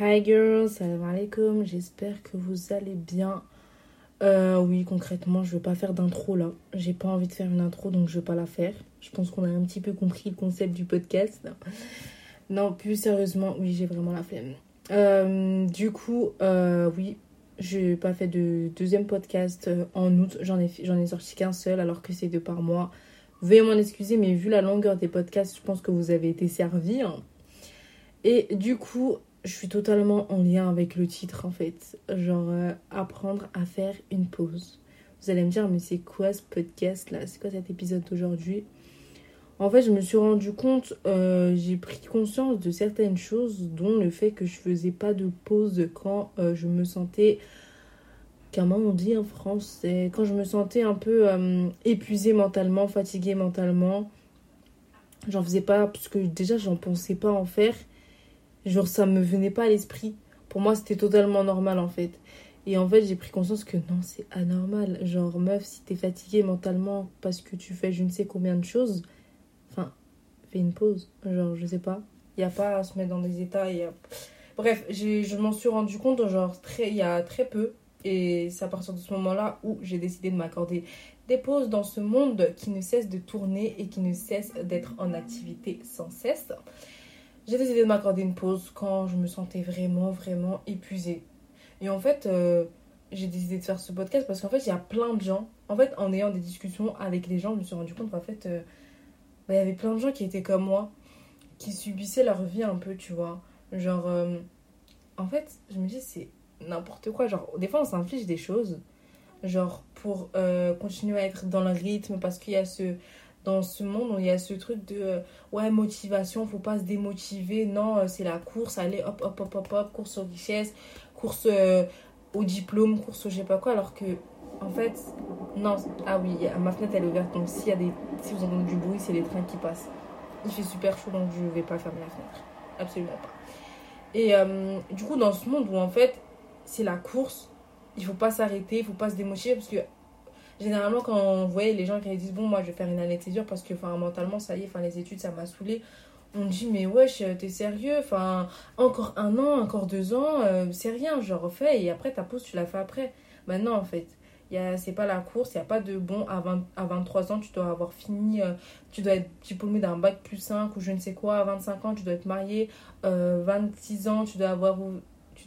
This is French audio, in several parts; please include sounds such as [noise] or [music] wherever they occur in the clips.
Hi girls, salam alaikum, j'espère que vous allez bien. Euh, oui, concrètement, je vais pas faire d'intro là. J'ai pas envie de faire une intro donc je vais pas la faire. Je pense qu'on a un petit peu compris le concept du podcast. Non, plus sérieusement, oui, j'ai vraiment la flemme. Euh, du coup, euh, oui, j'ai pas fait de deuxième podcast euh, en août. J'en ai, j'en ai sorti qu'un seul alors que c'est deux par mois. Veuillez m'en excuser, mais vu la longueur des podcasts, je pense que vous avez été servis. hein. Et du coup, je suis totalement en lien avec le titre en fait. Genre, euh, apprendre à faire une pause. Vous allez me dire, mais c'est quoi ce podcast là? C'est quoi cet épisode d'aujourd'hui? En fait, je me suis rendu compte, euh, j'ai pris conscience de certaines choses, dont le fait que je faisais pas de pause quand euh, je me sentais. Comment on dit en français Quand je me sentais un peu épuisée mentalement, fatiguée mentalement. J'en faisais pas, parce que déjà, j'en pensais pas en faire. Genre, ça me venait pas à l'esprit. Pour moi, c'était totalement normal en fait. Et en fait, j'ai pris conscience que non, c'est anormal. Genre, meuf, si t'es fatiguée mentalement parce que tu fais je ne sais combien de choses, enfin, fais une pause. Genre, je sais pas. Il a pas à se mettre dans des états. Y a... Bref, je m'en suis rendu compte, genre, très, il y a très peu. Et c'est à partir de ce moment-là où j'ai décidé de m'accorder des pauses dans ce monde qui ne cesse de tourner et qui ne cesse d'être en activité sans cesse. J'ai décidé de m'accorder une pause quand je me sentais vraiment, vraiment épuisée. Et en fait, euh, j'ai décidé de faire ce podcast parce qu'en fait, il y a plein de gens. En fait, en ayant des discussions avec les gens, je me suis rendu compte qu'en fait, euh, bah, il y avait plein de gens qui étaient comme moi, qui subissaient leur vie un peu, tu vois. Genre, euh, en fait, je me dis, c'est n'importe quoi. Genre, des fois, on s'inflige des choses, genre, pour continuer à être dans le rythme parce qu'il y a ce. Dans ce monde, il y a ce truc de euh, ouais, motivation, faut pas se démotiver. Non, euh, c'est la course, allez, hop, hop, hop, hop, hop, course aux richesses, course euh, au diplôme, course au je sais pas quoi. Alors que, en fait, non, ah oui, ma fenêtre elle est ouverte, donc s'il y a des, si vous entendez du bruit, c'est les trains qui passent. Il fait super chaud, donc je vais pas fermer la fenêtre. Absolument pas. Et euh, du coup, dans ce monde où en fait, c'est la course, il faut pas s'arrêter, il faut pas se démotiver parce que généralement quand on voyait les gens qui disent bon moi je vais faire une année de parce que mentalement ça y est les études ça m'a saoulé. On dit mais wesh t'es sérieux? Enfin encore un an encore deux ans euh, c'est rien je refais et après ta pause tu la fais après. Maintenant en fait c'est pas la course il y a pas de bon à, 20 à 23 ans tu dois avoir fini euh, tu dois être diplômé d'un bac plus 5 ou je ne sais quoi à 25 ans tu dois être marié euh, 26 ans tu dois avoir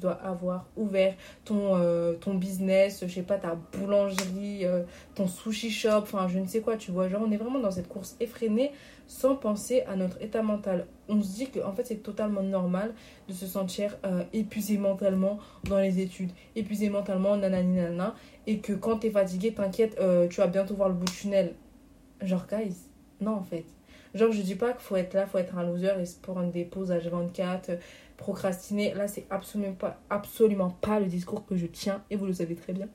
dois avoir ouvert ton, euh, ton business, je sais pas, ta boulangerie, euh, ton sushi shop, enfin je ne sais quoi, tu vois. Genre, on est vraiment dans cette course effrénée sans penser à notre état mental. On se dit que en fait, c'est totalement normal de se sentir euh, épuisé mentalement dans les études, épuisé mentalement, nanani nanana, et que quand t'es fatigué, t'inquiète, tu vas bientôt voir le bout du tunnel. Genre, guys, non en fait. Genre, je dis pas qu'il faut être là, faut être un loser et se prendre des pauses H24, euh, procrastiner. Là, c'est absolument pas, absolument pas le discours que je tiens et vous le savez très bien.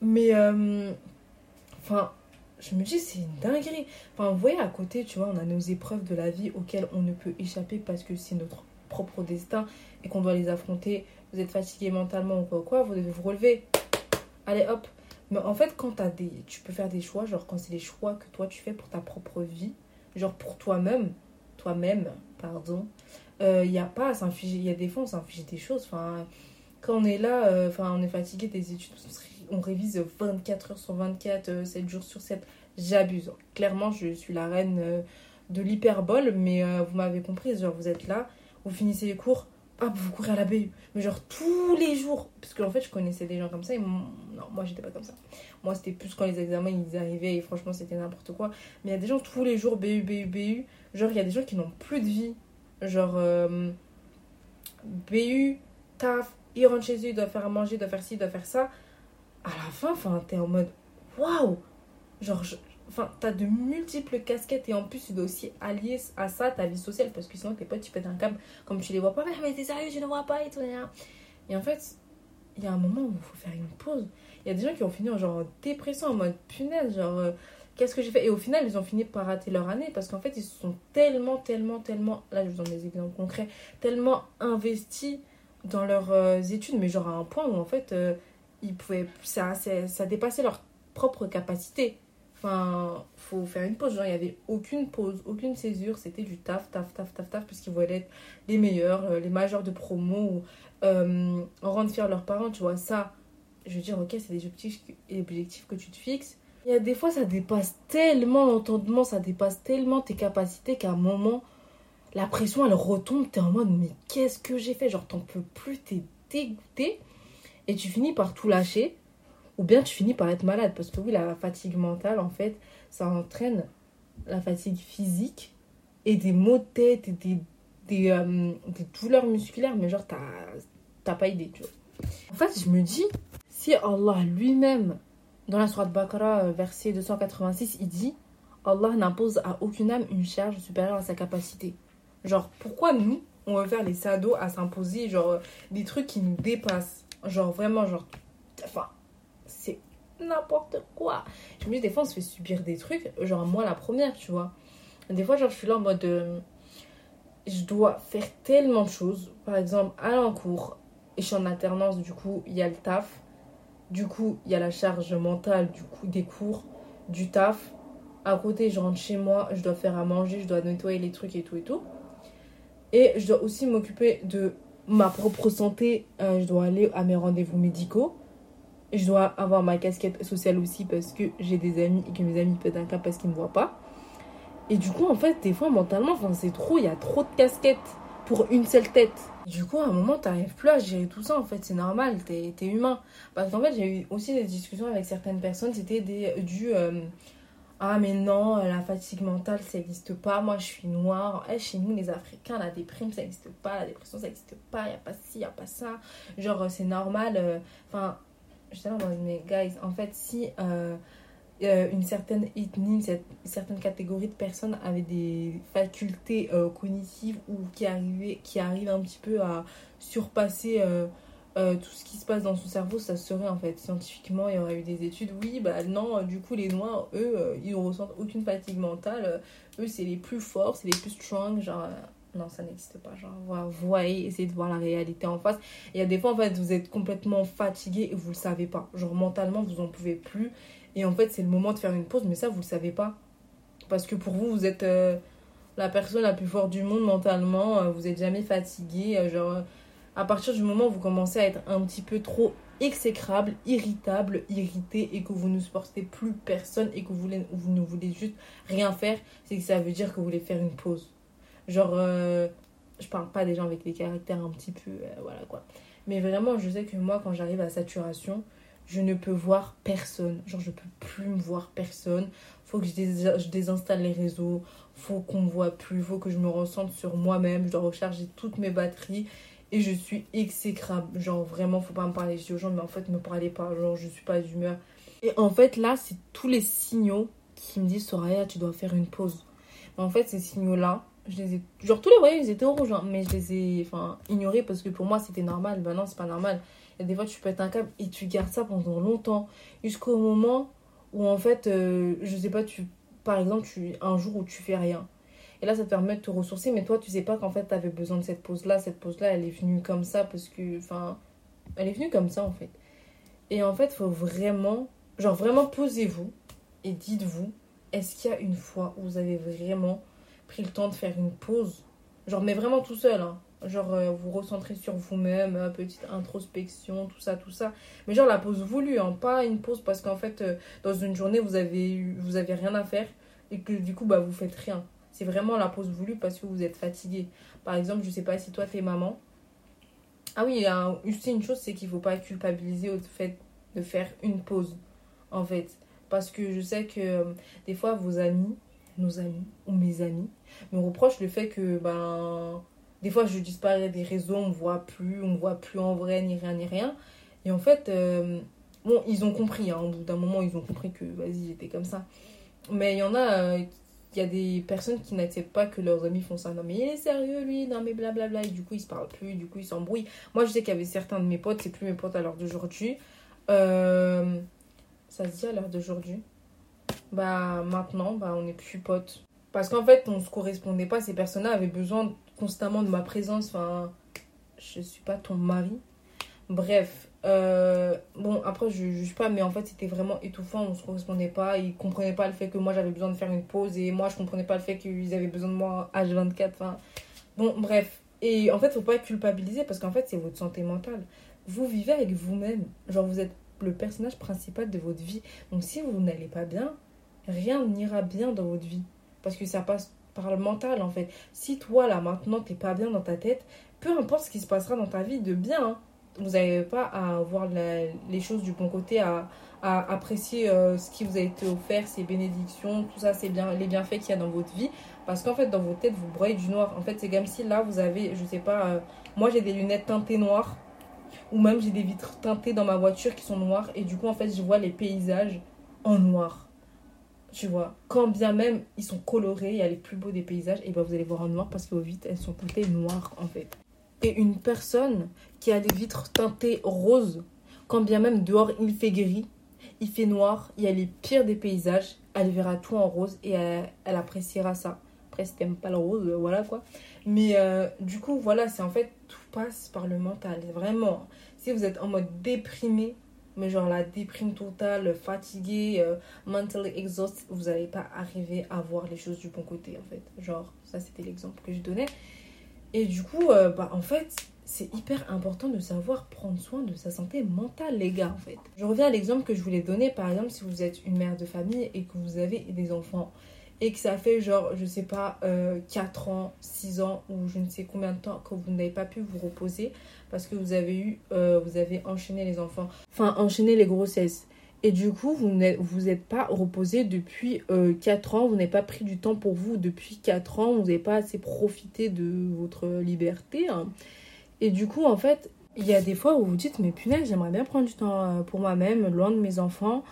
Mais, euh, enfin, je me dis, c'est une dinguerie. Enfin, vous voyez, à côté, tu vois, on a nos épreuves de la vie auxquelles on ne peut échapper parce que c'est notre propre destin et qu'on doit les affronter. Vous êtes fatigué mentalement ou quoi, ou quoi, vous devez vous relever. Allez, hop. Mais en fait, quand t'as des, tu peux faire des choix, genre quand c'est les choix que toi tu fais pour ta propre vie, genre pour toi-même, toi-même, pardon, il n'y a pas à s'infliger. Il y a des fois, on s'inflige des choses. Enfin, quand on est là, euh, enfin, on est fatigué des études, on, se ré- on révise 24 heures sur 24, euh, 7 jours sur 7. J'abuse. Clairement, je suis la reine euh, de l'hyperbole, mais euh, vous m'avez compris. Genre, vous êtes là, vous finissez les cours, vous courez à la BU. Mais genre, tous les jours. Parce qu'en fait, je connaissais des gens comme ça. Et non, moi, j'étais pas comme ça. Moi, c'était plus quand les examens ils arrivaient et franchement, c'était n'importe quoi. Mais il y a des gens tous les jours, BU, BU, BU. Genre, il y a des gens qui n'ont plus de vie. Genre, euh, BU, taf, il rentre chez eux, il doit faire à manger, il doit faire ci, il doit faire ça. À la fin, enfin, t'es en mode waouh! Genre, enfin, t'as de multiples casquettes et en plus, tu dois aussi allier à ça ta vie sociale parce que sinon, tes potes, tu pètes un câble comme tu les vois pas. Mais, t'es sérieux, je ne vois pas et tout. Et en fait, il y a un moment où il faut faire une pause. Il y a des gens qui ont fini en genre en dépression, en mode punaise, genre. euh, Qu'est-ce que j'ai fait? Et au final, ils ont fini par rater leur année parce qu'en fait, ils se sont tellement, tellement, tellement, là je vous donne des exemples concrets, tellement investis dans leurs euh, études, mais genre à un point où en fait, euh, ils pouvaient, ça, ça, dépassait leur propre capacité. Enfin, faut faire une pause. Genre, il n'y avait aucune pause, aucune césure. C'était du taf, taf, taf, taf, taf, puisqu'ils voulaient être les meilleurs, euh, les majeurs de promo ou rendre fiers leurs parents, tu vois. Ça, je veux dire, ok, c'est des objectifs que tu te fixes. Il y a des fois, ça dépasse tellement l'entendement, ça dépasse tellement tes capacités qu'à un moment, la pression, elle retombe. T'es en mode, mais qu'est-ce que j'ai fait? Genre, t'en peux plus, t'es dégoûté. Et tu finis par tout lâcher ou bien tu finis par être malade. Parce que oui, la fatigue mentale, en fait, ça entraîne la fatigue physique et des maux de tête et des, des, euh, des douleurs musculaires, mais genre, t'as pas idée, tu vois. En fait, je me dis, si Allah lui-même, dans la Sourate Baqarah, euh, verset 286, il dit Allah n'impose à aucune âme une charge supérieure à sa capacité. Genre, pourquoi nous, on veut faire les sados à s'imposer, genre, des trucs qui nous dépassent? Genre, vraiment, genre, enfin, c'est n'importe quoi. Je me dis, des fois, on se fait subir des trucs. Genre, moi, la première, tu vois. Des fois, genre, je suis là en mode. Euh, je dois faire tellement de choses. Par exemple, aller en cours. Et je suis en alternance, du coup, il y a le taf. Du coup, il y a la charge mentale du coup, des cours, du taf. À côté, je rentre chez moi, je dois faire à manger, je dois nettoyer les trucs et tout et tout. Et je dois aussi m'occuper de ma propre santé. Euh, je dois aller à mes rendez-vous médicaux je dois avoir ma casquette sociale aussi parce que j'ai des amis et que mes amis pètent un cas parce qu'ils ne me voient pas. Et du coup, en fait, des fois, mentalement, c'est trop, il y a trop de casquettes pour une seule tête. Du coup, à un moment, t'arrives plus à gérer tout ça, en fait, c'est normal, t'es es humain. Parce qu'en fait, j'ai eu aussi des discussions avec certaines personnes, c'était du euh, Ah, mais non, la fatigue mentale, ça n'existe pas. Moi, je suis noire. Eh, chez nous, les Africains, la déprime, ça n'existe pas. La dépression, ça n'existe pas. N'y a pas ci, n'y a pas ça. Genre, c'est normal. Euh, enfin, j'étais là mais guys, en fait, si euh, euh, une certaine ethnie, une certaine catégorie de personnes avaient des facultés euh, cognitives ou qui, qui arrivent un petit peu à surpasser tout ce qui se passe dans son cerveau, ça serait en fait scientifiquement, il y aurait eu des études. Oui, bah non, du coup, les noirs, eux, ils ne ressentent aucune fatigue mentale. Eux, c'est les plus forts, c'est les plus strong, genre non, ça n'existe pas. Genre, voyez, essayez de voir la réalité en face. Il y a des fois, en fait, vous êtes complètement fatigué et vous le savez pas. Genre, mentalement, vous en pouvez plus. Et en fait, c'est le moment de faire une pause, mais ça, vous le savez pas. Parce que pour vous, vous êtes euh, la personne la plus forte du monde mentalement. Euh, vous êtes jamais fatigué. Euh, genre, à partir du moment où vous commencez à être un petit peu trop exécrable, irritable, irrité et que vous ne supportez plus personne et que vous, voulez, ne voulez juste rien faire, c'est que ça veut dire que vous voulez faire une pause. Genre, euh, je parle pas des gens avec des caractères un petit peu. Voilà quoi. Mais vraiment, je sais que moi, quand j'arrive à saturation, je ne peux voir personne. Genre, je peux plus me voir personne. Faut que je, je désinstalle les réseaux. Faut qu'on me voit plus. Faut que je me recentre sur moi-même. Je dois recharger toutes mes batteries. Et je suis exécrable. Genre, vraiment, faut pas me parler aux gens. Mais en fait, me parlez pas. Genre, je suis pas d'humeur. Et en fait, là, c'est tous les signaux qui me disent Soraya, tu dois faire une pause. Mais en fait, ces signaux-là, je les ai genre tous les voyages ils étaient rouge hein, mais je les ai enfin ignorés parce que pour moi c'était normal ben non c'est pas normal et des fois tu être un câble et tu gardes ça pendant longtemps jusqu'au moment où en fait euh, je sais pas tu par exemple tu un jour où tu fais rien et là ça te permet de te ressourcer mais toi tu sais pas qu'en fait tu avais besoin de cette pause là cette pause là elle est venue comme ça parce que enfin elle est venue comme ça en fait et en fait faut vraiment genre vraiment posez-vous et dites-vous est-ce qu'il y a une fois où vous avez vraiment pris le temps de faire une pause? Genre, mais vraiment tout seul. Hein. Genre, euh, vous recentrez sur vous-même, euh, petite introspection, tout ça, tout ça. Mais genre, la pause voulue, hein, pas une pause parce qu'en fait, euh, dans une journée, vous avez, vous avez rien à faire et que du coup, bah, vous faites rien. C'est vraiment la pause voulue parce que vous êtes fatigué. Par exemple, je sais pas si toi, t'es maman. Ah oui, aussi une chose, c'est qu'il faut pas culpabiliser au fait de faire une pause, en fait. Parce que je sais que des fois, vos amis, nos amis ou mes amis me reprochent le fait que ben des fois je disparais des réseaux, on me voit plus, on me voit plus en vrai, ni rien, ni rien. Et en fait, euh, bon, ils ont compris, hein, au bout d'un moment, ils ont compris que vas-y, j'étais comme ça. Mais il y en a, euh, il y a des personnes qui n'acceptent pas que leurs amis font ça. Non, mais il est sérieux, lui, non, mais blablabla. Et du coup, ils se parlent plus, du coup, ils s'embrouillent. Moi, je sais qu'il y avait certains de mes potes, c'est plus mes potes à l'heure d'aujourd'hui. Euh, ça se dit à l'heure d'aujourd'hui? Bah maintenant, bah, on n'est plus potes. Parce qu'en fait, on se correspondait pas. Ces personnes-là avaient besoin constamment de ma présence. Enfin, je suis pas ton mari. Bref, euh, bon, après, je juge pas, mais en fait, c'était vraiment étouffant. On se correspondait pas. Ils comprenaient pas le fait que moi, j'avais besoin de faire une pause et moi, je comprenais pas le fait qu'ils avaient besoin de moi H24. Enfin, bon, bref. Et en fait, faut pas culpabiliser parce qu'en fait, c'est votre santé mentale. Vous vivez avec vous-même. Genre, vous êtes le personnage principal de votre vie. Donc, si vous n'allez pas bien, rien n'ira bien dans votre vie. Parce que ça passe par le mental, en fait. Si toi, là, maintenant, t'es pas bien dans ta tête, peu importe ce qui se passera dans ta vie de bien, hein, vous n'avez pas à voir les choses du bon côté, à, à apprécier euh, ce qui vous a été offert, ces bénédictions, tout ça, c'est bien, les bienfaits qu'il y a dans votre vie. Parce qu'en fait, dans votre tête, vous broyez du noir. En fait, c'est comme si là, vous avez, je sais pas, euh, moi j'ai des lunettes teintées noires, ou même j'ai des vitres teintées dans ma voiture qui sont noires, et du coup, en fait, je vois les paysages en noir. Tu vois, quand bien même ils sont colorés, il y a les plus beaux des paysages, et ben vous allez voir en noir parce que vos vitres elles sont teintées noires en fait. Et une personne qui a des vitres teintées roses, quand bien même dehors il fait gris, il fait noir, il y a les pires des paysages, elle verra tout en rose et elle, appréciera ça. Après, si t'aimes pas le rose, euh, voilà quoi. Mais euh, du coup, voilà, c'est en fait, tout passe par le mental. Vraiment, si vous êtes en mode déprimé, mais genre la déprime totale, fatigué, euh, mentally exhausted, vous n'allez pas arriver à voir les choses du bon côté en fait. Genre, ça c'était l'exemple que je donnais. Et du coup, euh, bah, en fait, c'est hyper important de savoir prendre soin de sa santé mentale, les gars, en fait. Je reviens à l'exemple que je voulais donner, par exemple, si vous êtes une mère de famille et que vous avez des enfants et que ça fait genre, je sais pas, 4 euh, ans, 6 ans ou je ne sais combien de temps que vous n'avez pas pu vous reposer parce que vous avez eu, euh, vous avez enchaîné les enfants, enfin enchaîné les grossesses. Et du coup, vous n'êtes vous êtes pas reposé depuis 4 euh, ans, vous n'avez pas pris du temps pour vous depuis 4 ans, vous n'avez pas assez profité de votre liberté. Hein. Et du coup, en fait, il y a des fois où vous dites, mais punaise, j'aimerais bien prendre du temps euh, pour moi-même, loin de mes enfants.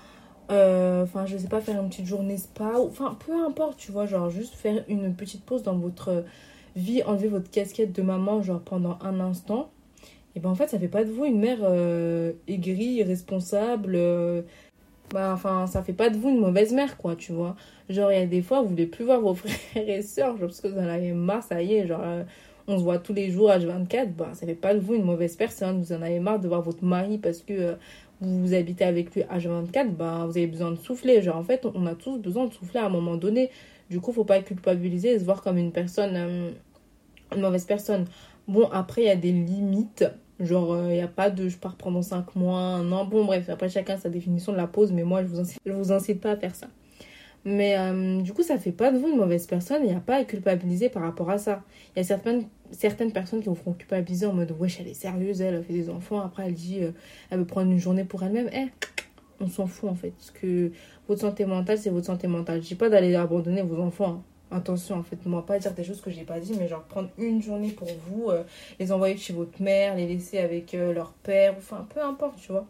Euh, enfin, je sais pas, faire une petite journée spa, enfin, peu importe, tu vois, genre juste faire une petite pause dans votre vie, enlever votre casquette de maman, genre pendant un instant et ben en fait ça fait pas de vous une mère euh, aigrie, irresponsable. Euh, bah enfin ça fait pas de vous une mauvaise mère quoi, tu vois. Genre il y a des fois vous voulez plus voir vos [laughs] frères et sœurs genre parce que vous en avez marre, ça y est, genre euh, on se voit tous les jours à 24, bah ça fait pas de vous une mauvaise personne, vous en avez marre de voir votre mari parce que vous habitez avec lui à 24, bah vous avez besoin de souffler, genre en fait on a tous besoin de souffler à un moment donné. Du coup, faut pas culpabiliser et se voir comme une personne une mauvaise personne. Bon, après, il y a des limites. Genre, il euh, n'y a pas de je pars pendant 5 mois, non Bon, bref, après, chacun sa définition de la pause, mais moi, je vous je vous incite pas à faire ça. Mais euh, du coup, ça fait pas de vous une mauvaise personne. Il n'y a pas à culpabiliser par rapport à ça. Il y a certaines, certaines personnes qui vous feront culpabiliser en mode Wesh, elle est sérieuse, elle, a fait des enfants. Après, elle dit euh, Elle veut prendre une journée pour elle-même. Eh, on s'en fout en fait. Parce que votre santé mentale, c'est votre santé mentale. Je dis pas d'aller abandonner vos enfants. Hein attention en fait moi pas dire des choses que j'ai pas dit mais genre prendre une journée pour vous euh, les envoyer chez votre mère les laisser avec leur père enfin peu importe tu vois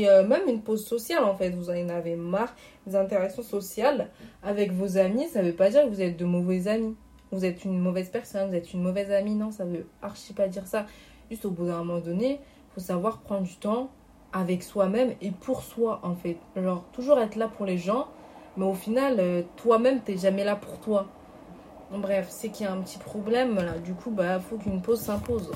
et euh, même une pause sociale en fait vous en avez marre des interactions sociales avec vos amis ça veut pas dire que vous êtes de mauvais amis vous êtes une mauvaise personne vous êtes une mauvaise amie non ça veut archi pas dire ça juste au bout d'un moment donné faut savoir prendre du temps avec soi-même et pour soi en fait genre toujours être là pour les gens mais au final, euh, toi-même, t'es jamais là pour toi. Bref, c'est qu'il y a un petit problème là. Du coup, bah, faut qu'une pause s'impose.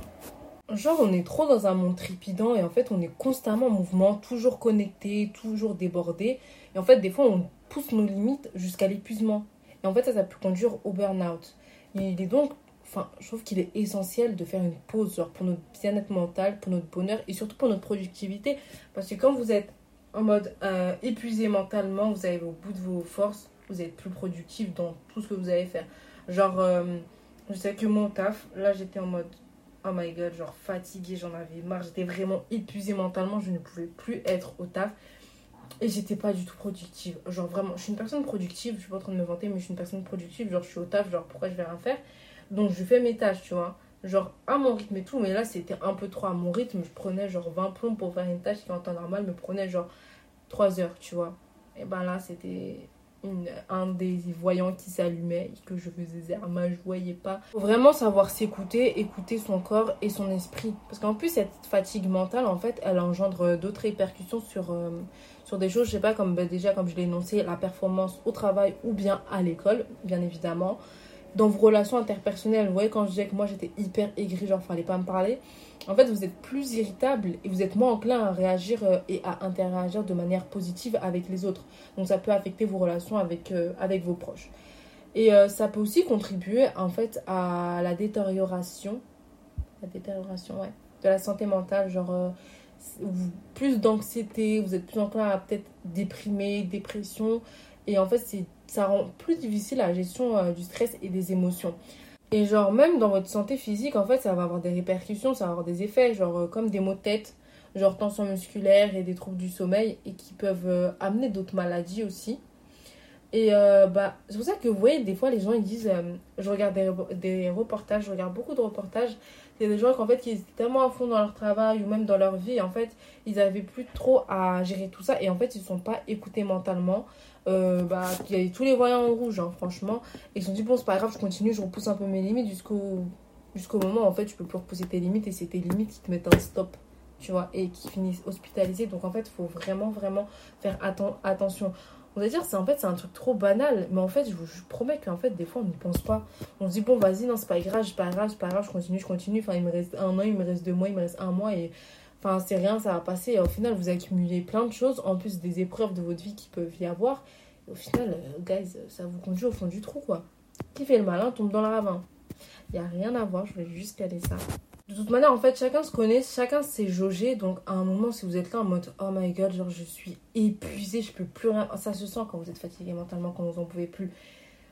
Genre, on est trop dans un monde trépidant et en fait, on est constamment en mouvement, toujours connecté, toujours débordé. Et en fait, des fois, on pousse nos limites jusqu'à l'épuisement. Et en fait, ça, ça peut conduire au burn-out. Il est donc, enfin, je trouve qu'il est essentiel de faire une pause, genre pour notre bien-être mental, pour notre bonheur et surtout pour notre productivité. Parce que quand vous êtes en mode euh, épuisé mentalement, vous avez au bout de vos forces, vous êtes plus productif dans tout ce que vous allez faire. Genre, euh, je sais que mon taf, là j'étais en mode oh my god, genre fatiguée, j'en avais marre, j'étais vraiment épuisée mentalement, je ne pouvais plus être au taf. Et j'étais pas du tout productive. Genre vraiment, je suis une personne productive, je suis pas en train de me vanter, mais je suis une personne productive. Genre, je suis au taf, genre pourquoi je vais rien faire? Donc, je fais mes tâches, tu vois. Genre, à mon rythme et tout, mais là, c'était un peu trop à mon rythme. Je prenais genre 20 plombs pour faire une tâche qui en temps normal me prenait genre 3 heures, tu vois. Et ben là, c'était un des voyants qui s'allumait que je faisais moi je voyais pas. Faut vraiment savoir s'écouter, écouter son corps et son esprit. Parce qu'en plus, cette fatigue mentale, en fait, elle engendre d'autres répercussions sur, euh, sur des choses, je sais pas, comme bah, déjà, comme je l'ai énoncé, la performance au travail ou bien à l'école, bien évidemment. Dans vos relations interpersonnelles. Vous voyez, quand je disais que moi j'étais hyper aigrie, genre fallait pas me parler, en fait, vous êtes plus irritable et vous êtes moins enclin à réagir euh, et à interagir de manière positive avec les autres. Donc, ça peut affecter vos relations avec, euh, avec vos proches. Et euh, ça peut aussi contribuer, en fait, à la détérioration. La ouais. De la santé mentale, genre. plus d'anxiété, vous êtes plus enclin à peut-être déprimer, dépression. Et en fait, ça rend plus difficile la gestion du stress et des émotions. Et genre, même dans votre santé physique, en fait, ça va avoir des répercussions, ça va avoir des effets, genre euh, comme des maux de tête, genre tension musculaire et des troubles du sommeil, et qui peuvent euh, amener d'autres maladies aussi. Et euh, bah, c'est pour ça que vous voyez, des fois, les gens ils disent Je regarde des, des, reportages, je regarde beaucoup de reportages. A des gens qui, en fait, qui étaient tellement à fond dans leur travail ou même dans leur vie, en fait, ils n'avaient plus trop à gérer tout ça, et en fait, ils ne sont pas écoutés mentalement. Euh, bah, il y avait tous les voyants en rouge, hein, franchement. Et ils se sont dit, bon, c'est pas grave, je continue, je repousse un peu mes limites jusqu'au jusqu'au moment en fait, tu peux plus repousser tes limites et c'est tes limites qui te mettent un stop, tu vois, et qui finissent hospitalisés. Donc en fait, il faut vraiment, vraiment faire attention. On va dire, c'est en fait, c'est un truc trop banal, mais en fait, je vous promets qu'en fait, des fois, on n'y pense pas. On se dit, bon, vas-y, non, c'est pas grave, c'est pas grave, c'est pas grave, je continue, je continue. Enfin, il me reste un an, il me reste deux mois, il me reste un mois et. Enfin, c'est rien, ça va passer. Et au final, vous accumulez plein de choses, en plus des épreuves de votre vie qui peuvent y avoir au final, euh, guys, ça vous conduit au fond du trou, quoi. Qui fait le malin tombe dans le ravin. Il n'y a rien à voir, je voulais juste caler ça. De toute manière, en fait, chacun se connaît, chacun s'est jaugé. Donc, à un moment, si vous êtes là en mode Oh my god, genre je suis épuisée, je peux plus rien. Ça se sent quand vous êtes fatigué mentalement, quand vous en pouvez plus.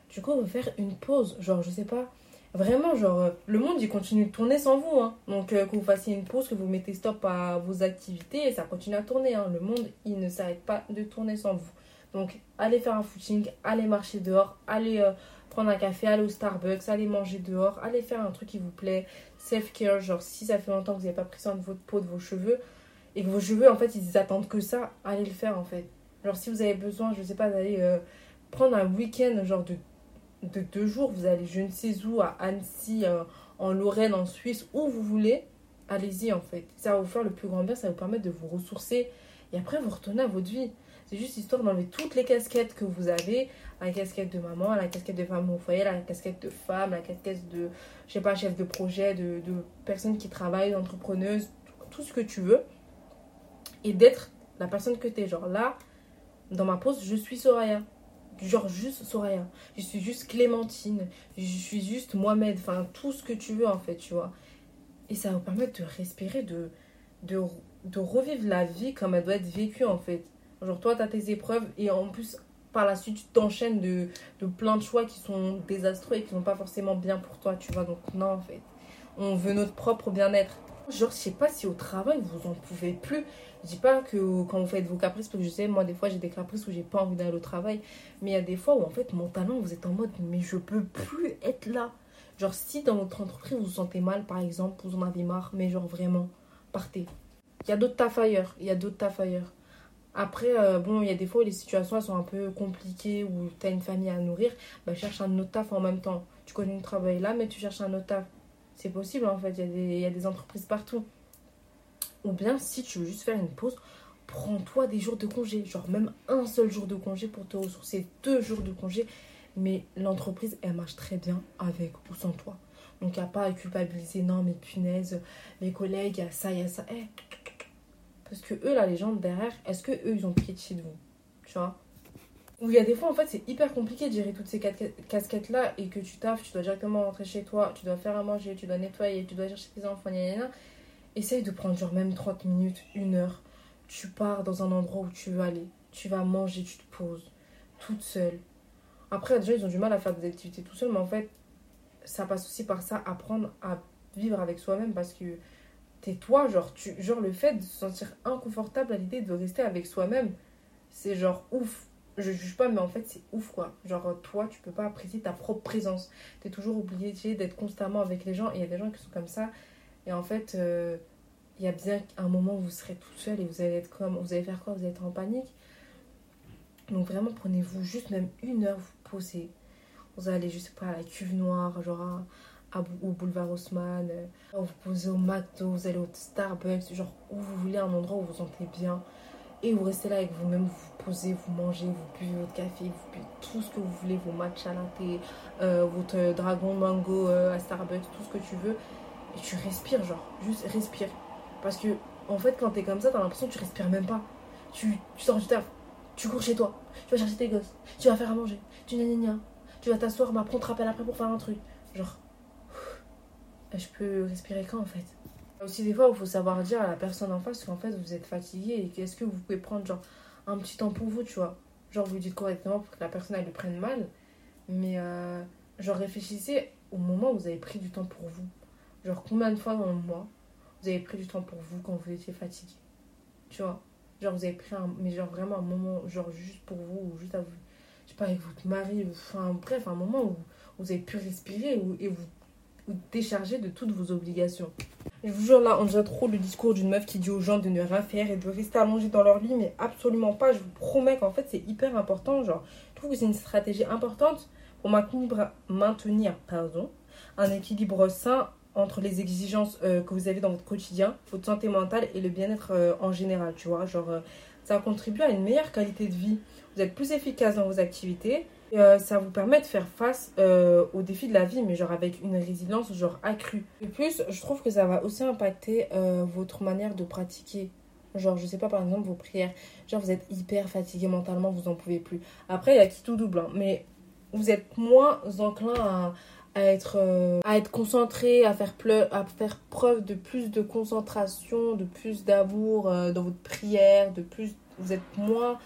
Du coup, on va faire une pause. Genre, je sais pas. Vraiment, genre, euh, le monde il continue de tourner sans vous. Hein. Donc, euh, que vous fassiez une pause, que vous mettez stop à vos activités, ça continue à tourner. Hein. Le monde il ne s'arrête pas de tourner sans vous. Donc, allez faire un footing, allez marcher dehors, allez euh, prendre un café, allez au Starbucks, allez manger dehors, allez faire un truc qui vous plaît. Self-care, genre si ça fait longtemps que vous n'avez pas pris soin de votre peau, de vos cheveux, et que vos cheveux, en fait, ils attendent que ça, allez le faire, en fait. Genre, si vous avez besoin, je sais pas, d'aller prendre un week-end, genre de, de deux jours, vous allez je ne sais où, à Annecy, euh, en Lorraine, en Suisse, où vous voulez, allez-y, en fait. Ça va vous faire le plus grand bien, ça va vous permettre de vous ressourcer, et après, vous retournez à votre vie. C'est juste histoire d'enlever toutes les casquettes que vous avez. La casquette de maman, la casquette de femme au foyer, la casquette de femme, la casquette de, pas, chef de projet, de, de personne qui travaille, d'entrepreneuse, tout ce que tu veux. Et d'être la personne que tu es. Genre là, dans ma pause, je suis Soraya. Genre juste Soraya. Je suis juste Clémentine. Je suis juste Mohamed. Enfin, tout ce que tu veux en fait, tu vois. Et ça va vous permettre de respirer, de, de, de revivre la vie comme elle doit être vécue en fait. Genre, toi, tu as tes épreuves et en plus, par la suite, tu t'enchaînes de, de plein de choix qui sont désastreux et qui sont pas forcément bien pour toi, tu vois. Donc, non, en fait. On veut notre propre bien-être. Genre, je sais pas si au travail, vous en pouvez plus. Je dis pas que quand vous faites vos caprices, parce que je sais, moi, des fois, j'ai des caprices où j'ai pas envie d'aller au travail. Mais il y a des fois où, en fait, mentalement, vous êtes en mode, mais je peux plus être là. Genre, si dans votre entreprise, vous vous sentez mal, par exemple, vous en avez marre, mais genre, vraiment, partez. Il y a d'autres taf ailleurs. Il y a d'autres taf ailleurs. Après, euh, bon, il y a des fois où les situations sont un peu compliquées, où tu as une famille à nourrir, bah, cherche un autre taf en même temps. Tu connais une travail là, mais tu cherches un autre taf. C'est possible en fait, il y, a des, entreprises partout. Ou bien, si tu veux juste faire une pause, prends-toi des jours de congé. Genre même un seul jour de congé pour te ressourcer, deux jours de congé. Mais l'entreprise, elle marche très bien avec ou sans toi. Donc, il n'y a pas à culpabiliser. Non, mais punaise, mes collègues, il y a ça, il y a ça. Eh, parce que eux, la légende derrière, est-ce que eux, ils ont pitié de vous? Tu vois? Où il y a des fois, en fait, c'est hyper compliqué de gérer toutes ces casquettes-là et que tu taffes, tu dois directement rentrer chez toi, tu dois faire à manger, tu dois nettoyer, tu dois chercher tes enfants, gna, Essaye de prendre genre même 30 minutes, une heure. Tu pars dans un endroit où tu veux aller. Tu vas manger, tu te poses. Toute seule. Après, déjà, ils ont du mal à faire des activités tout seul, mais en fait, ça passe aussi par ça, apprendre à vivre avec soi-même parce que toi, genre, tu, genre le fait de se sentir inconfortable à l'idée de rester avec soi-même, c'est genre ouf. Je juge pas, mais en fait, c'est ouf quoi. Genre, toi, tu peux pas apprécier ta propre présence. Tu es toujours obligé d'être constamment avec les gens. Et il y a des gens qui sont comme ça. Et en fait, euh, il y a bien un moment où vous serez tout seul et vous allez être comme. Vous allez faire quoi? Vous allez être en panique. Donc, vraiment, prenez-vous juste même une heure, vous posez. Vous allez, je sais pas, à la cuve noire, genre au boulevard Haussmann, euh, vous posez au McDo, vous allez au Starbucks, genre où vous voulez, un endroit où vous vous sentez bien. Et vous restez là avec vous-même, vous posez, vous mangez, vous buvez votre café, vous buvez tout ce que vous voulez, vos matchs à latte, euh, votre dragon mango euh, à Starbucks, tout ce que tu veux. Et tu respires, genre, juste respire. Parce que, en fait, quand t'es comme ça, t'as l'impression que tu respires même pas. Tu, tu sors du taf, tu cours chez toi, tu vas chercher tes gosses, tu vas faire à manger, tu gna tu vas t'asseoir, on te rappelle après pour faire un truc. Genre, je peux respirer quand en fait? Aussi des fois il faut savoir dire à la personne en face qu'en fait vous êtes fatigué et qu'est-ce que vous pouvez prendre genre un petit temps pour vous tu vois. Genre vous dites correctement pour que la personne elle le prenne mal mais euh, genre réfléchissez au moment où vous avez pris du temps pour vous. Genre combien de fois dans le mois vous avez pris du temps pour vous quand vous étiez fatigué tu vois. Genre vous avez pris un mais genre vraiment un moment genre juste pour vous ou juste à vous je sais pas avec votre mari enfin bref un moment où vous avez pu respirer et vous vous décharger de toutes vos obligations. Je vous jure, là, on dirait trop le discours d'une meuf qui dit aux gens de ne rien faire et de rester allongé dans leur lit, mais absolument pas. Je vous promets qu'en fait, c'est hyper important. Genre, je trouve que c'est une stratégie importante pour maintenir, pardon, un équilibre sain entre les exigences euh, que vous avez dans votre quotidien, votre santé mentale et le bien-être euh, en général, tu vois. Genre, euh, ça contribue à une meilleure qualité de vie. Vous êtes plus efficace dans vos activités euh, ça vous permet de faire face euh, aux défis de la vie, mais genre avec une résilience genre accrue. Et plus, je trouve que ça va aussi impacter euh, votre manière de pratiquer. Genre, je sais pas, par exemple, vos prières. Genre, vous êtes hyper fatigué mentalement, vous en pouvez plus. Après, il y a qui tout double, hein, mais vous êtes moins enclin à, être, à être concentré, à faire, à faire preuve de plus de concentration, de plus d'amour dans votre prière, de plus. Vous êtes moins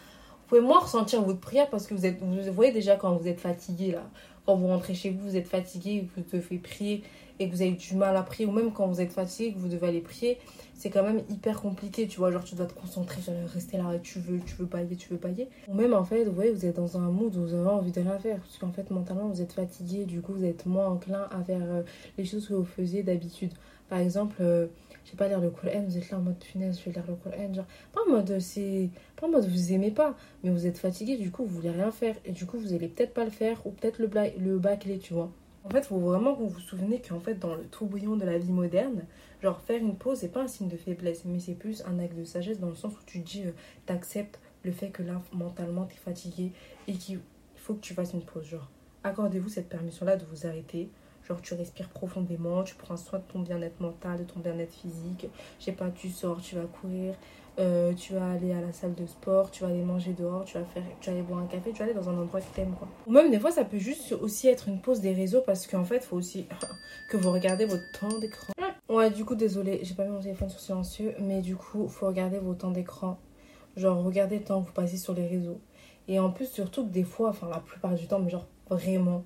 pouvez moins ressentir votre prière parce que vous êtes vous voyez déjà quand vous êtes fatigué là. Quand vous rentrez chez vous vous êtes fatigué vous devez prier et que vous avez du mal à prier. Ou même quand vous êtes fatigué que vous devez aller prier c'est quand même hyper compliqué tu vois. Genre tu dois te concentrer sur rester là. Tu veux tu veux bailler tu veux bailler ou même en fait vous voyez vous êtes dans un mood où vous avez envie de rien faire. Parce qu'en fait mentalement vous êtes fatigué. Du coup vous êtes moins enclin à faire euh, les choses que vous faisiez d'habitude. Par exemple euh, je sais pas lire le Coran, vous êtes là en mode punaise, je vais lire le Coran, genre, pas en mode c'est, pas en mode vous aimez pas, mais vous êtes fatigué, du coup vous voulez rien faire, et du coup vous allez peut-être pas le faire, ou peut-être le, le bâcler, tu vois. En fait, faut vraiment que vous vous souvenez qu'en fait, dans le tourbillon de la vie moderne, genre faire une pause, c'est pas un signe de faiblesse, mais c'est plus un acte de sagesse dans le sens où tu dis, euh, t'acceptes le fait que là, mentalement, t'es fatigué et qu'il faut que tu fasses une pause. Genre, accordez-vous cette permission-là de vous arrêter, Genre, tu respires profondément, tu prends soin de ton bien-être mental, de ton bien-être physique. Je sais pas, tu sors, tu vas courir, euh, tu vas aller à la salle de sport, tu vas aller manger dehors, tu vas, faire, tu vas aller boire un café, tu vas aller dans un endroit que t'aimes, quoi. Ou même, des fois, ça peut juste aussi être une pause des réseaux parce qu'en fait, il faut aussi [laughs] que vous regardez votre temps d'écran. Ouais, du coup, désolé, j'ai pas mis mon téléphone sur silencieux, mais du coup, faut regarder vos temps d'écran. Genre, regardez le temps que vous passez sur les réseaux. Et en plus, surtout que des fois, enfin, la plupart du temps, mais genre vraiment,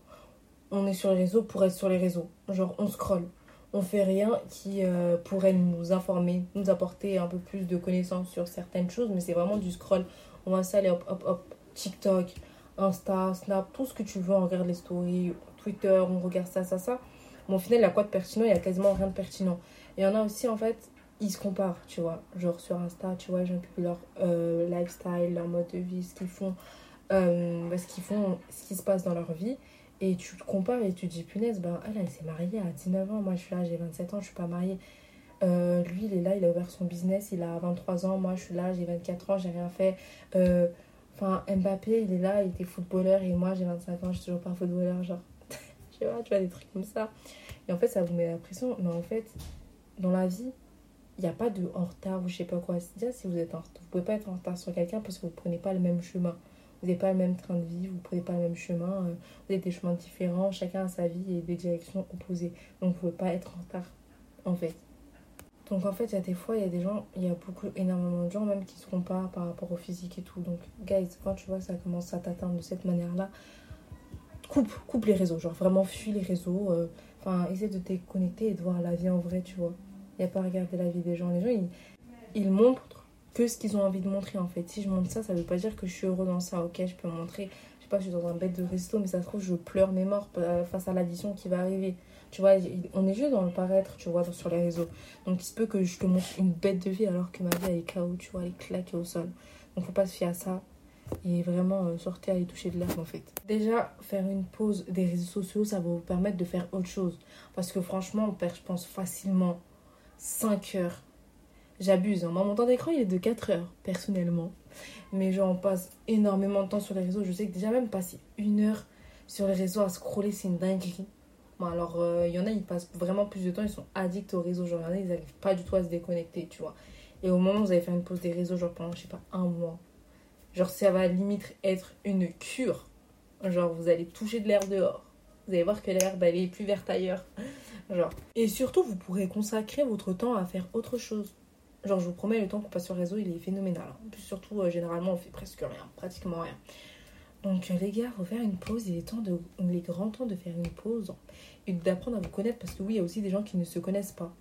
on est sur les réseaux pour être sur les réseaux. Genre, on scrolle. On fait rien qui euh, pourrait nous informer, nous apporter un peu plus de connaissances sur certaines choses, mais c'est vraiment du scroll. On va s'aller hop, hop, hop, TikTok, Insta, Snap, tout ce que tu veux. On regarde les stories, Twitter, on regarde ça, ça, ça. Mais au final, il y a quoi de pertinent? Il y a quasiment rien de pertinent. Il y en a aussi, en fait, ils se comparent, tu vois. Genre sur Insta, tu vois, gens publient leur euh, lifestyle, leur mode de vie, ce qu'ils font, euh, ce qu'ils font, ce qui se passe dans leur vie. Et tu te compares et tu te dis, punaise, ben, elle, elle s'est mariée à 19 ans. Moi, je suis là, j'ai 27 ans, je suis pas mariée. Euh, lui, il est là, il a ouvert son business, il a 23 ans. Moi, je suis là, j'ai 24 ans, j'ai rien fait. Euh, enfin, Mbappé, il est là, il était footballeur. Et moi, j'ai 25 ans, je suis toujours pas footballeur. Genre, je sais pas, tu vois, des trucs comme ça. Et en fait, ça vous met la pression. Mais en fait, dans la vie, il n'y a pas de en retard ou je sais pas quoi. Déjà, si vous êtes en retard, vous pouvez pas être en retard sur quelqu'un parce que vous ne prenez pas le même chemin. Vous n'avez pas le même train de vie, vous ne prenez pas le même chemin, euh, vous avez des chemins différents, chacun a sa vie et des directions opposées. Donc vous ne pouvez pas être en retard, en fait. Donc en fait, il y a des fois, il y a des gens, il y a beaucoup, énormément de gens même qui se comparent par rapport au physique et tout. Donc, guys, quand tu vois ça commence à t'atteindre de cette manière-là, coupe, coupe les réseaux. Genre vraiment fuis les réseaux. Euh, enfin, essaie de te connecter et de voir la vie en vrai, tu vois. Il n'y a pas à regarder la vie des gens. Les gens, ils, ils montrent que ce qu'ils ont envie de montrer en fait. Si je montre ça, ça veut pas dire que je suis heureux dans ça. Ok, je peux montrer, je sais pas, je suis dans un bête de resto, mais ça se trouve, je pleure mes morts euh, face à l'addition qui va arriver. Tu vois, on est juste dans le paraître, tu vois, sur les réseaux. Donc il se peut que je te montre une bête de vie alors que ma vie elle est KO, tu vois, elle est claquée au sol. Donc faut pas se fier à ça. Et vraiment euh, sortir aller toucher de l'herbe en fait. Déjà, faire une pause des réseaux sociaux, ça va vous permettre de faire autre chose. Parce que franchement, on perd, je pense, facilement 5 heures j'abuse. Hein. Moi, mon temps d'écran, il est de 4 heures, personnellement. Mais genre, on passe énormément de temps sur les réseaux. Je sais que déjà même passer une heure sur les réseaux à scroller, c'est une dinguerie. Bon, alors, il euh, y en a, ils passent vraiment plus de temps, ils sont addicts aux réseaux. Genre, il y en a, ils n'arrivent pas du tout à se déconnecter, tu vois. Et au moment où vous allez faire une pause des réseaux, genre pendant, je sais pas, un mois, genre, ça va limite être une cure. Genre, vous allez toucher de l'air dehors. Vous allez voir que l'herbe, elle est plus verte ailleurs. Genre. Et surtout, vous pourrez consacrer votre temps à faire autre chose. Genre, je vous promets, le temps qu'on passe sur le réseau, il est phénoménal. En plus, surtout, euh, généralement, on fait presque rien, pratiquement rien. Donc, euh, les gars, faut faire une pause. Il est temps de, il est grand temps de faire une pause et d'apprendre à vous connaître parce que oui, il y a aussi des gens qui ne se connaissent pas.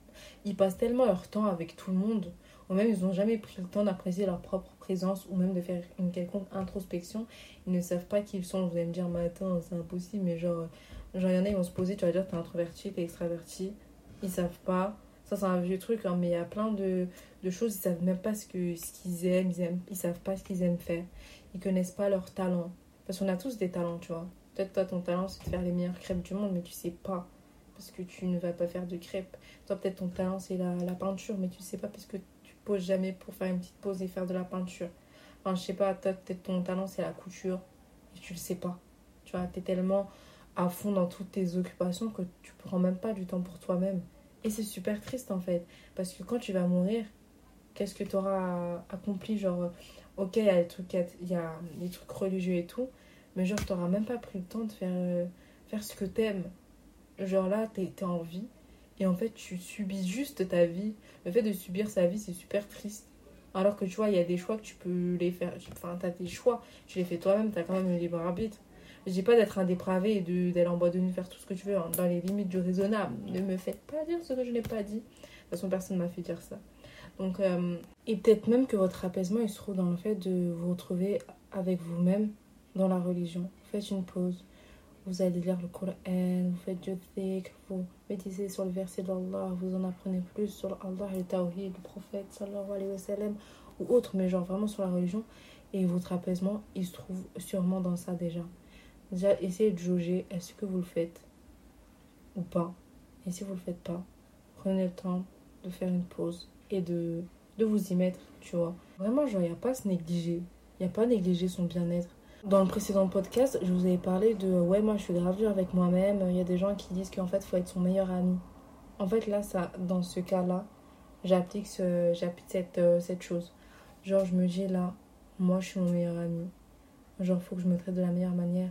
Ils passent tellement leur temps avec tout le monde, ou même ils n'ont jamais pris le temps d'apprécier leur propre présence ou même de faire une quelconque introspection. Ils ne savent pas qui ils sont. Vous allez me dire, mais attends, c'est impossible, mais genre, genre, il y en a, ils vont se poser, tu vas dire, t'es introverti, t'es extraverti. Ils savent pas. Ça, c'est un vieux truc, hein, mais il y a plein de, de choses, ils savent même pas ce qu'ils ce aiment, ils aiment, ils savent pas ce qu'ils aiment faire. Ils connaissent pas leurs talents. Parce qu'on a tous des talents, tu vois. Peut-être toi, ton talent, c'est de faire les meilleures crêpes du monde, mais tu sais pas. Parce que tu ne vas pas faire de crêpes. Toi, peut-être ton talent, c'est la, la, peinture, mais tu sais pas parce que tu poses jamais pour faire une petite pause et faire de la peinture. Enfin, je sais pas, toi, peut-être ton talent, c'est la couture. Et tu le sais pas. Tu vois, t'es tellement à fond dans toutes tes occupations que tu prends même pas du temps pour toi-même. Et c'est super triste en fait. Parce que quand tu vas mourir, qu'est-ce que tu auras accompli Genre, ok, il y a des trucs, religieux et tout, mais genre, tu n'auras même pas pris le temps de faire, euh, faire ce que t'aimes. Genre là, tu es, en vie et en fait, tu subis juste ta vie. Le fait de subir sa vie, c'est super triste. Alors que tu vois, il y a des choix que tu peux les faire. Enfin, tu as tes choix, tu les fais toi-même, tu as quand même le libre arbitre. Je dis pas d'être un dépravé et d'aller en boîte de nuit faire tout ce que tu veux, hein, dans les limites du raisonnable. Ne me faites pas dire ce que je n'ai pas dit. De toute façon, personne ne m'a fait dire ça. Donc, euh, et peut-être même que votre apaisement, il se trouve dans le fait de vous retrouver avec vous-même dans la religion. Faites une pause. Vous allez lire le Coran, vous faites du dhikr, vous méditez sur le verset d'Allah, vous en apprenez plus sur Allah, le tawhid, le prophète, sallallahu alayhi wa sallam, ou autre, mais genre vraiment sur la religion. Et votre apaisement, il se trouve sûrement dans ça déjà. Déjà, essayez de jauger, est-ce que vous le faites ou pas? Et si vous le faites pas, prenez le temps de faire une pause et de, de vous y mettre, tu vois. Vraiment, genre, il n'y a pas à se négliger. Il n'y a pas à négliger son bien-être. Dans le précédent podcast, je vous avais parlé de ouais, moi je suis grave avec moi-même. Il y a des gens qui disent qu'en fait, il faut être son meilleur ami. En fait, là, ça, dans ce cas-là, j'applique ce, j'applique cette, euh, cette chose. Genre, je me dis là, moi je suis mon meilleur ami. Genre, faut que je me traite de la meilleure manière.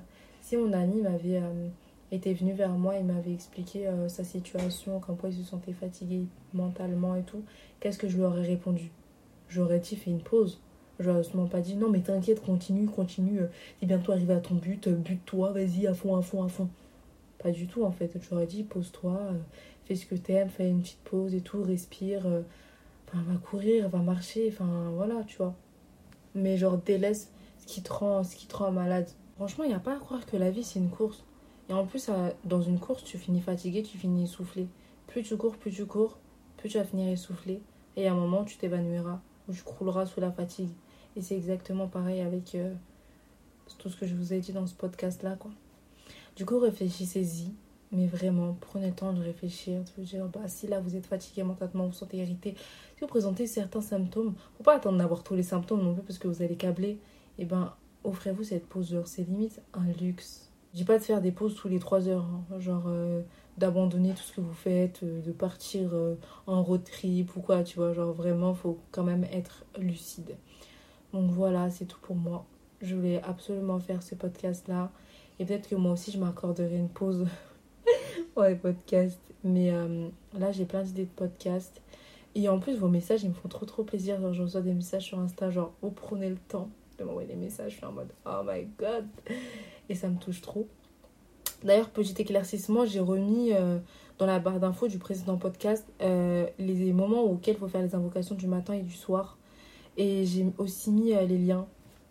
Si mon ami m'avait euh, était venu vers moi et m'avait expliqué euh, sa situation, comme quoi il se sentait fatigué mentalement et tout, qu'est-ce que je lui aurais répondu? J'aurais dit fais une pause? J'aurais seulement pas dit non mais t'inquiète, continue, continue, euh, t'es bientôt arrivé à ton but, euh, bute-toi, vas-y à fond, à fond, à fond. Pas du tout en fait. J'aurais dit pose-toi, fais ce que t'aimes, fais une petite pause et tout, respire, enfin va courir, va marcher, enfin voilà, tu vois. Mais genre délaisse ce qui te rend, ce qui te rend malade. Franchement, il n'y a pas à croire que la vie c'est une course. Et en plus, dans une course, tu finis fatigué, tu finis essoufflé. Plus tu cours, plus tu cours, plus tu vas finir essoufflé. Et à un moment, tu t'évanouiras ou tu crouleras sous la fatigue. Et c'est exactement pareil avec euh, tout ce que je vous ai dit dans ce podcast-là. quoi. Du coup, réfléchissez-y. Mais vraiment, prenez le temps de réfléchir, de vous bah, si là vous êtes fatigué mentalement, vous vous sentez irrité, si vous présentez certains symptômes, faut pas attendre d'avoir tous les symptômes non plus parce que vous allez câbler, et eh ben offrez-vous cette pause C'est limite un luxe. Je dis pas de faire des pauses tous les 3 heures, hein. genre euh, d'abandonner tout ce que vous faites, euh, de partir euh, en road trip ou quoi, tu vois, genre vraiment, faut quand même être lucide. Donc voilà, c'est tout pour moi. Je voulais absolument faire ce podcast-là. Et peut-être que moi aussi, je m'accorderai une pause [laughs] pour les podcasts. Mais là, j'ai plein d'idées de podcasts. Et en plus, vos messages, ils me font trop trop plaisir. Genre, je reçois des messages sur Insta, genre, vous prenez le temps de m'envoyer des messages. Je suis en mode, oh my god et ça me touche trop. D'ailleurs, petit éclaircissement, j'ai remis euh, dans la barre d'infos du précédent podcast euh, les moments auxquels il faut faire les invocations du matin et du soir. Et j'ai aussi mis euh, les liens.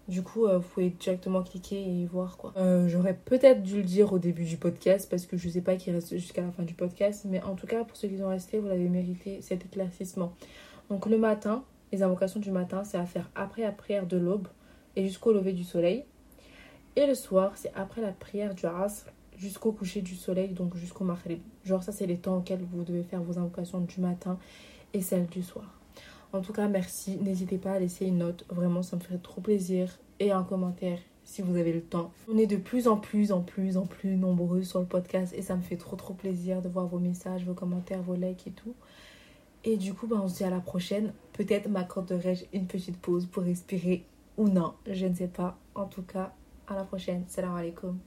Du coup, vous pouvez directement cliquer et voir quoi. J'aurais peut-être dû le dire au début du podcast parce que je sais pas qui reste jusqu'à la fin du podcast. Mais en tout cas, pour ceux qui sont restés, vous l'avez mérité cet éclaircissement. Donc le matin, les invocations du matin, c'est à faire après la prière de l'aube et jusqu'au lever du soleil. Et le soir, c'est après la prière du Asr jusqu'au coucher du soleil, donc jusqu'au Maghrib. Genre, ça, c'est les temps auxquels vous devez faire vos invocations du matin et celles du soir. En tout cas, merci. N'hésitez pas à laisser une note. Vraiment, ça me ferait trop plaisir. Et un commentaire si vous avez le temps. On est de plus en plus, en plus, en plus nombreux sur le podcast et ça me fait trop, trop plaisir de voir vos messages, vos commentaires, vos likes et tout. Et du coup, bah, on se dit à la prochaine. Peut-être m'accorderai-je une petite pause pour respirer ou non. Je ne sais pas. En tout cas, à la prochaine. Salam alaikum.